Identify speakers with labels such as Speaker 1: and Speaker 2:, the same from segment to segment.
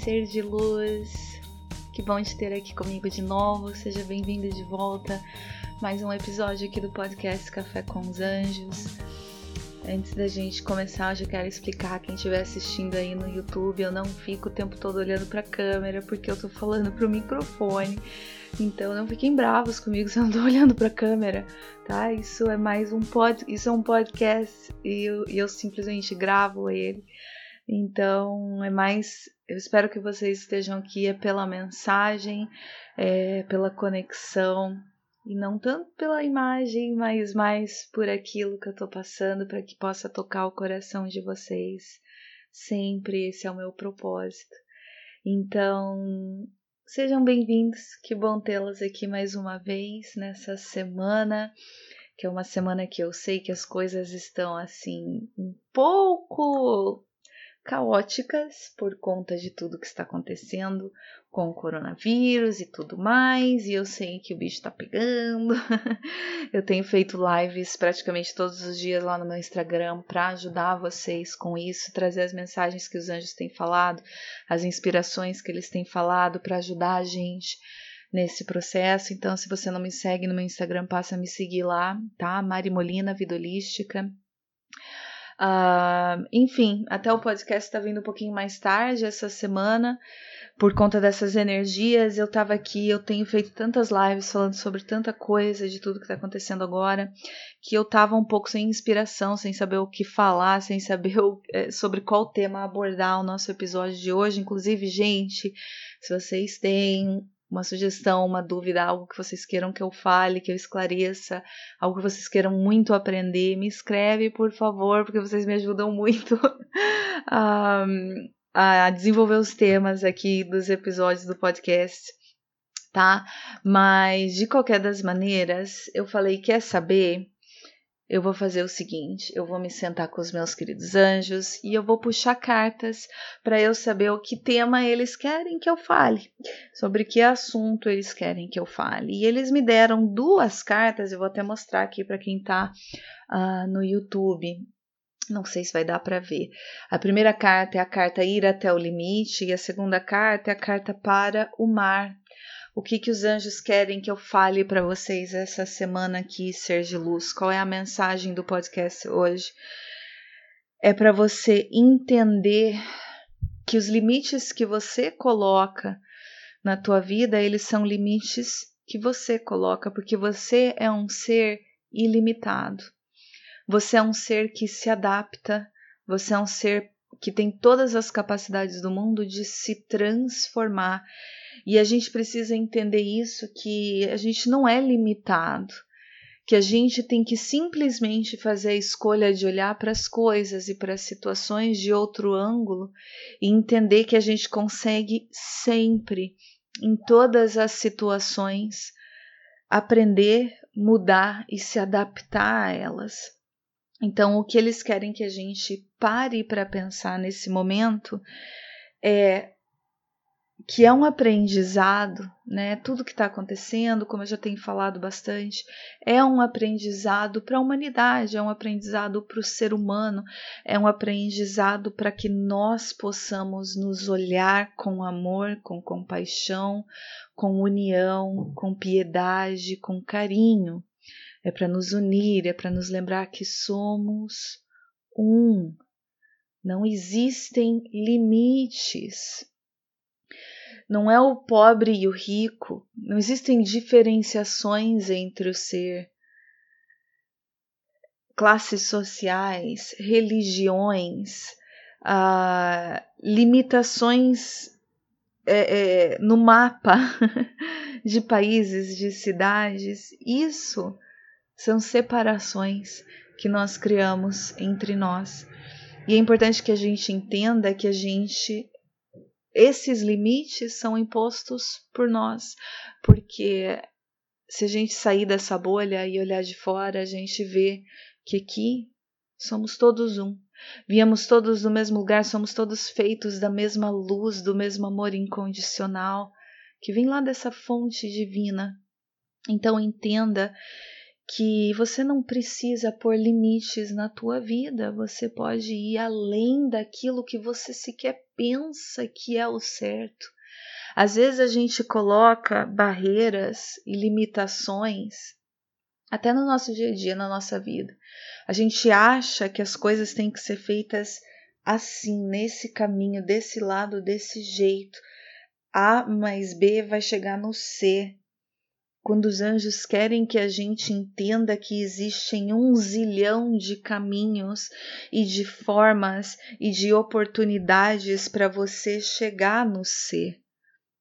Speaker 1: Ser de luz. Que bom te ter aqui comigo de novo. Seja bem-vindo de volta. Mais um episódio aqui do podcast Café com os Anjos. Antes da gente começar, eu já quero explicar quem estiver assistindo aí no YouTube, eu não fico o tempo todo olhando para a câmera porque eu tô falando pro microfone. Então não fiquem bravos comigo se eu não tô olhando para a câmera, tá? Isso é mais um pod, isso é um podcast e eu, e eu simplesmente gravo ele. Então, é mais. Eu espero que vocês estejam aqui é pela mensagem, é, pela conexão, e não tanto pela imagem, mas mais por aquilo que eu tô passando, para que possa tocar o coração de vocês. Sempre esse é o meu propósito. Então, sejam bem-vindos, que bom tê-los aqui mais uma vez nessa semana, que é uma semana que eu sei que as coisas estão assim um pouco caóticas por conta de tudo que está acontecendo com o coronavírus e tudo mais, e eu sei que o bicho está pegando. eu tenho feito lives praticamente todos os dias lá no meu Instagram para ajudar vocês com isso, trazer as mensagens que os anjos têm falado, as inspirações que eles têm falado para ajudar a gente nesse processo. Então, se você não me segue no meu Instagram, passa a me seguir lá, tá? Mari Molina, Vida Holística. Uh, enfim, até o podcast está vindo um pouquinho mais tarde essa semana, por conta dessas energias. Eu estava aqui, eu tenho feito tantas lives falando sobre tanta coisa, de tudo que está acontecendo agora, que eu estava um pouco sem inspiração, sem saber o que falar, sem saber o, é, sobre qual tema abordar o nosso episódio de hoje. Inclusive, gente, se vocês têm uma sugestão, uma dúvida, algo que vocês queiram que eu fale, que eu esclareça, algo que vocês queiram muito aprender, me escreve, por favor, porque vocês me ajudam muito a, a desenvolver os temas aqui dos episódios do podcast, tá? Mas de qualquer das maneiras, eu falei, quer saber? Eu vou fazer o seguinte: eu vou me sentar com os meus queridos anjos e eu vou puxar cartas para eu saber o que tema eles querem que eu fale, sobre que assunto eles querem que eu fale. E eles me deram duas cartas, eu vou até mostrar aqui para quem está uh, ah, no YouTube. Não sei se vai dar para ver. A primeira carta é a carta Ir até o limite e a segunda carta é a carta para o mar o que, que os anjos querem que eu fale para vocês essa semana aqui, Ser de Luz? Qual é a mensagem do podcast hoje? É para você entender que os limites que você coloca na tua vida, eles são limites que você coloca, porque você é um ser ilimitado. Você é um ser que se adapta, você é um ser que tem todas as capacidades do mundo de se transformar e a gente precisa entender isso que a gente não é limitado, que a gente tem que simplesmente fazer a escolha de olhar para as coisas e para as situações de outro ângulo e entender que a gente consegue sempre, em todas as situações, aprender, mudar e se adaptar a elas. Então, o que eles querem que a gente pare para pensar nesse momento é que é um aprendizado, né? Tudo que está acontecendo, como eu já tenho falado bastante, é um aprendizado para a humanidade, é um aprendizado para o ser humano, é um aprendizado para que nós possamos nos olhar com amor, com compaixão, com união, com piedade, com carinho. É para nos unir, é para nos lembrar que somos um. Não existem limites Não é o pobre e o rico. Não existem diferenciações entre o ser. Classes sociais, religiões, uh, limitações é, é, no mapa de países, de cidades. Isso são separações que nós criamos entre nós. E é importante que a gente entenda que a gente esses limites são impostos por nós, porque se a gente sair dessa bolha e olhar de fora, a gente vê que aqui somos todos um. Viemos todos do mesmo lugar, somos todos feitos da mesma luz, do mesmo amor incondicional que vem lá dessa fonte divina. Então entenda que você não precisa pôr limites na tua vida, você pode ir além daquilo que você sequer pensa que é o certo. Às vezes a gente coloca barreiras e limitações até no nosso dia a dia, na nossa vida. A gente acha que as coisas têm que ser feitas assim, nesse caminho, desse lado, desse jeito. A mais B vai chegar no C. Quando os anjos querem que a gente entenda que existem um zilhão de caminhos e de formas e de oportunidades para você chegar no C.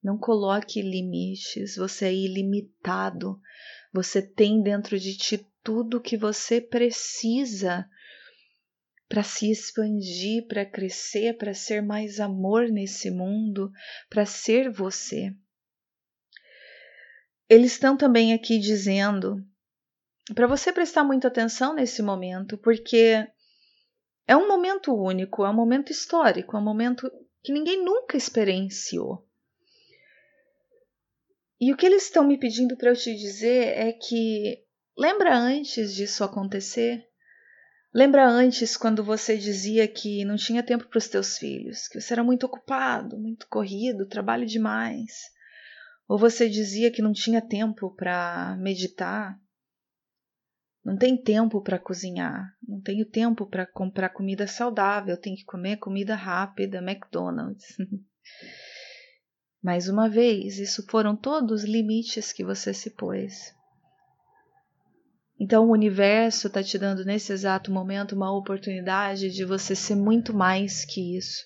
Speaker 1: Não coloque limites, você é ilimitado. Você tem dentro de ti tudo o que você precisa para se expandir, para crescer, para ser mais amor nesse mundo, para ser você. Eles estão também aqui dizendo para você prestar muita atenção nesse momento, porque é um momento único, é um momento histórico, é um momento que ninguém nunca experienciou. E o que eles estão me pedindo para eu te dizer é que lembra antes disso acontecer? Lembra antes quando você dizia que não tinha tempo para os teus filhos, que você era muito ocupado, muito corrido, trabalho demais? Ou você dizia que não tinha tempo para meditar? Não tem tempo para cozinhar, não tenho tempo para comprar comida saudável, tenho que comer comida rápida, McDonald's. Mais uma vez, isso foram todos os limites que você se pôs. Então, o universo está te dando nesse exato momento uma oportunidade de você ser muito mais que isso.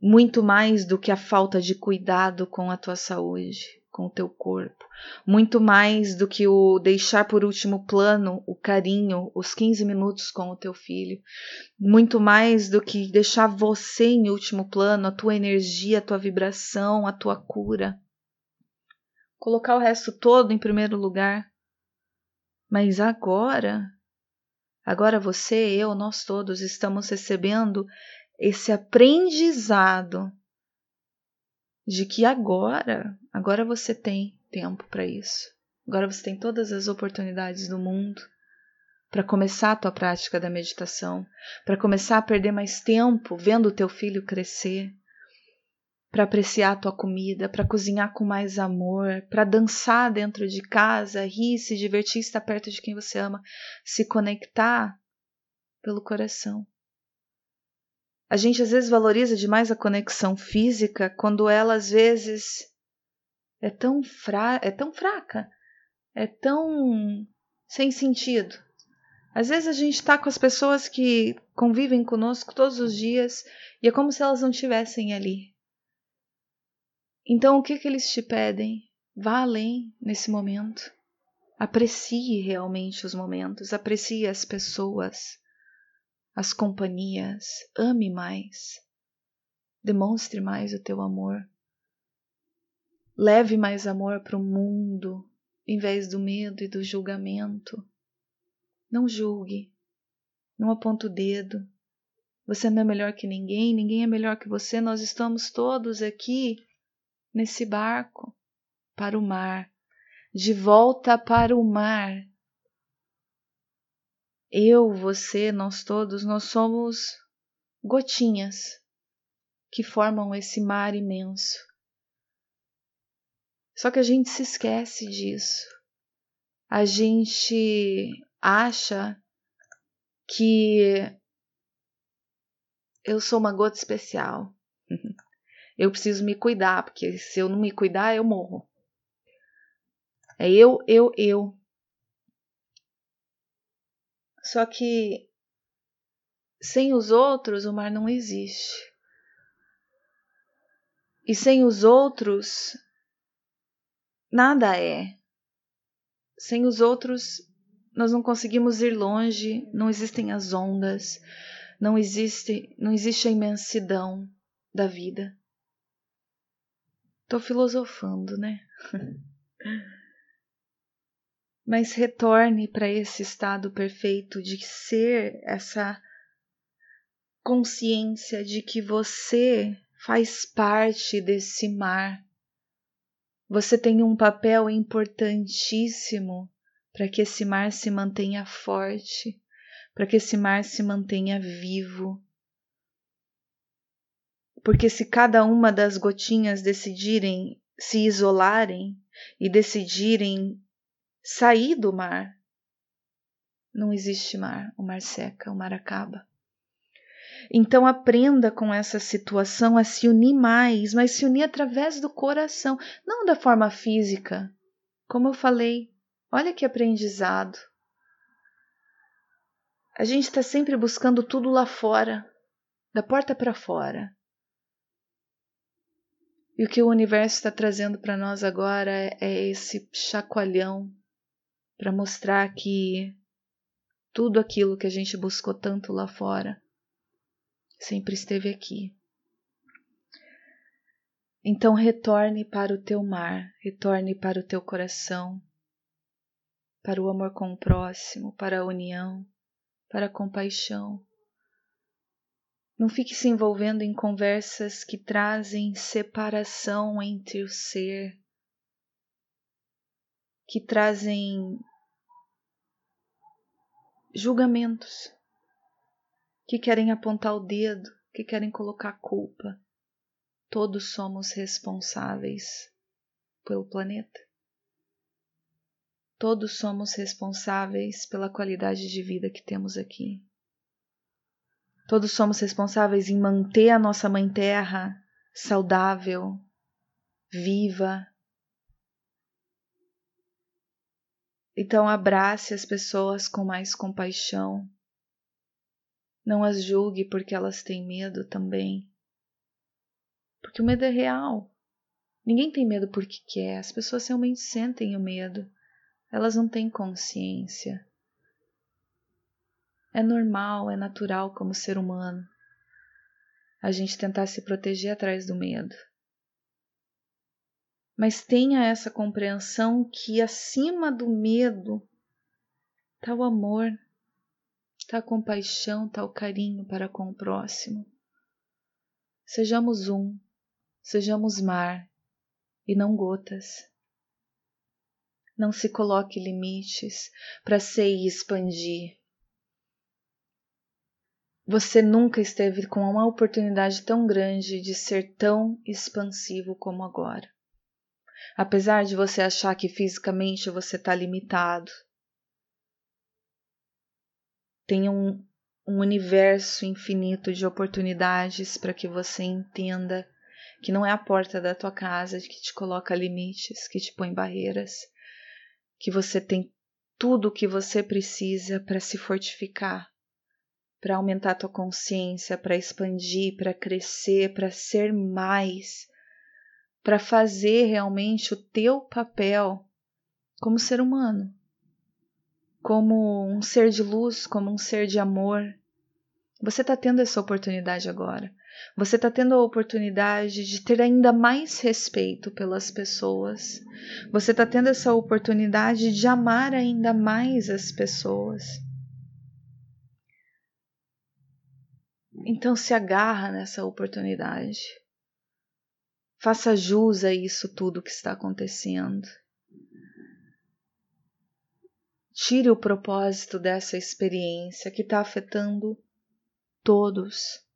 Speaker 1: Muito mais do que a falta de cuidado com a tua saúde com o teu corpo, muito mais do que o deixar por último plano o carinho, os 15 minutos com o teu filho, muito mais do que deixar você em último plano, a tua energia, a tua vibração, a tua cura. Colocar o resto todo em primeiro lugar. Mas agora, agora você, eu, nós todos estamos recebendo esse aprendizado de que agora, agora você tem tempo para isso. Agora você tem todas as oportunidades do mundo para começar a tua prática da meditação, para começar a perder mais tempo vendo o teu filho crescer, para apreciar a tua comida, para cozinhar com mais amor, para dançar dentro de casa, rir, se divertir, estar perto de quem você ama, se conectar pelo coração. A gente às vezes valoriza demais a conexão física quando ela às vezes é tão, fra é tão fraca, é tão sem sentido. Às vezes a gente está com as pessoas que convivem conosco todos os dias e é como se elas não estivessem ali. Então o que, que eles te pedem? Vá além nesse momento. Aprecie realmente os momentos, aprecie as pessoas as companhias, ame mais, demonstre mais o teu amor, leve mais amor para o mundo em vez do medo e do julgamento. Não julgue, não aponte o dedo. Você não é melhor que ninguém, ninguém é melhor que você. Nós estamos todos aqui nesse barco para o mar, de volta para o mar, eu, você, nós todos, nós somos gotinhas que formam esse mar imenso. Só que a gente se esquece disso. A gente acha que eu sou uma gota especial. Eu preciso me cuidar, porque se eu não me cuidar, eu morro. É eu, eu, eu. Só que sem os outros, o mar não existe. E sem os outros, nada é. Sem os outros, nós não conseguimos ir longe, não existem as ondas, não existe, não existe a imensidão da vida. Tô filosofando, né? Mas retorne para esse estado perfeito de ser essa consciência de que você faz parte desse mar. Você tem um papel importantíssimo para que esse mar se mantenha forte, para que esse mar se mantenha vivo. Porque se cada uma das gotinhas decidirem se isolarem e decidirem sair do mar, não existe mar, o mar seca, o mar acaba. Então aprenda com essa situação a se unir mais, mas se unir através do coração, não da forma física. Como eu falei, olha que aprendizado. A gente está sempre buscando tudo lá fora, da porta para fora. E o que o universo está trazendo para nós agora é, é esse chacoalhão para mostrar que tudo aquilo que a gente buscou tanto lá fora sempre esteve aqui. Então retorne para o teu mar, retorne para o teu coração, para o amor com o próximo, para a união, para a compaixão. Não fique se envolvendo em conversas que trazem separação entre o ser, que trazem julgamentos, que querem apontar o dedo, que querem colocar culpa. Todos somos responsáveis pelo planeta. Todos somos responsáveis pela qualidade de vida que temos aqui. Todos somos responsáveis em manter a nossa Mãe Terra saudável, viva. Então, abrace as pessoas com mais compaixão. Não as julgue porque elas têm medo também. Porque o medo é real. Ninguém tem medo porque quer, as pessoas realmente sentem o medo elas não têm consciência. É normal, é natural como ser humano a gente tentar se proteger atrás do medo. Mas tenha essa compreensão que acima do medo está o amor, está a compaixão, está o carinho para com o próximo. Sejamos um, sejamos mar e não gotas. Não se coloque limites para ser e expandir. Você nunca esteve com uma oportunidade tão grande de ser tão expansivo como agora. Apesar de você achar que fisicamente você está limitado, tem um, um universo infinito de oportunidades para que você entenda que não é a porta da tua casa que te coloca limites, que te põe barreiras, que você tem tudo o que você precisa para se fortificar, para aumentar a tua consciência, para expandir, para crescer, para ser mais, para fazer realmente o teu papel como ser humano, como um ser de luz, como um ser de amor. Você está tendo essa oportunidade agora. Você está tendo a oportunidade de ter ainda mais respeito pelas pessoas. Você está tendo essa oportunidade de amar ainda mais as pessoas. Então se agarra nessa oportunidade. Faça jus a isso tudo que está acontecendo. Tire o propósito dessa experiência que está afetando todos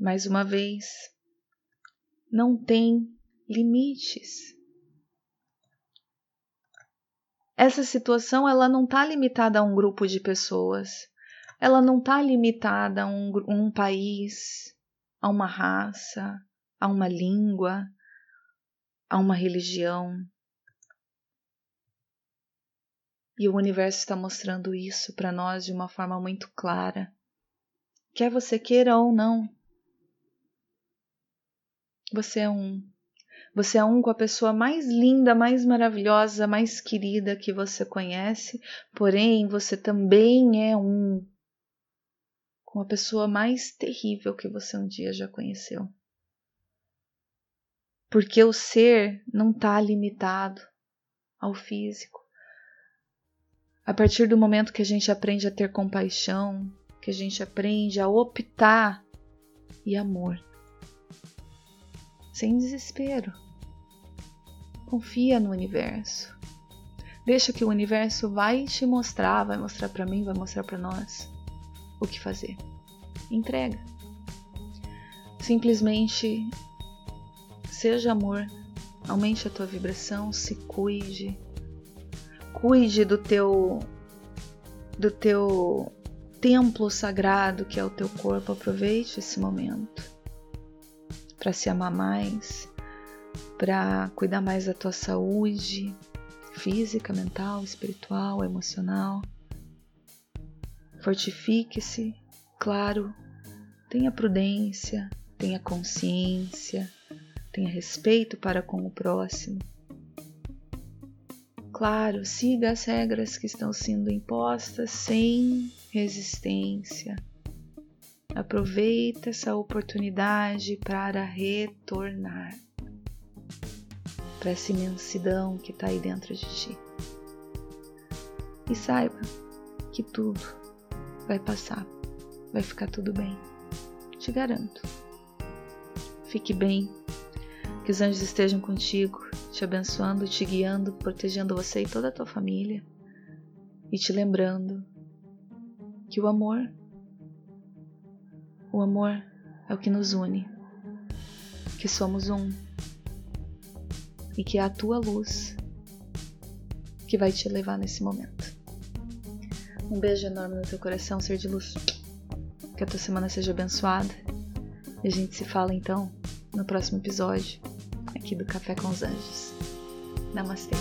Speaker 1: mais uma vez, não tem limites. Essa situação ela não está limitada a um grupo de pessoas, ela não está limitada a um, um país, a uma raça, a uma língua, a uma religião. E o universo está mostrando isso para nós de uma forma muito clara. Quer você queira ou não, você é um. Você é um com a pessoa mais linda, mais maravilhosa, mais querida que você conhece, porém você também é um com a pessoa mais terrível que você um dia já conheceu. Porque o ser não está limitado ao físico. A partir do momento que a gente aprende a ter compaixão, que a gente aprende a optar e amor, sem desespero. Confia no universo. Deixa que o universo vai te mostrar, vai mostrar para mim, vai mostrar para nós o que fazer. Entrega. Simplesmente seja amor, aumente a tua vibração, se cuide. Cuide do teu do teu templo sagrado que é o teu corpo, aproveite esse momento para se amar mais, para cuidar mais da tua saúde física, mental, espiritual, emocional. Fortifique-se, claro, tenha prudência, tenha consciência, tenha respeito para com o próximo. Claro, siga as regras que estão sendo impostas sem resistência Aproveita essa oportunidade para retornar para essa imensidão que está aí dentro de ti. E saiba que tudo vai passar, vai ficar tudo bem. Te garanto. Fique bem, que os anjos estejam contigo, te abençoando, te guiando, protegendo você e toda a tua família. E te lembrando que o amor o amor é o que nos une, que somos um e que é a tua luz que vai te levar nesse momento. Um beijo enorme no teu coração, ser de luz. Que a tua semana seja abençoada. E a gente se fala então no próximo episódio aqui do Café com os Anjos. Namastê.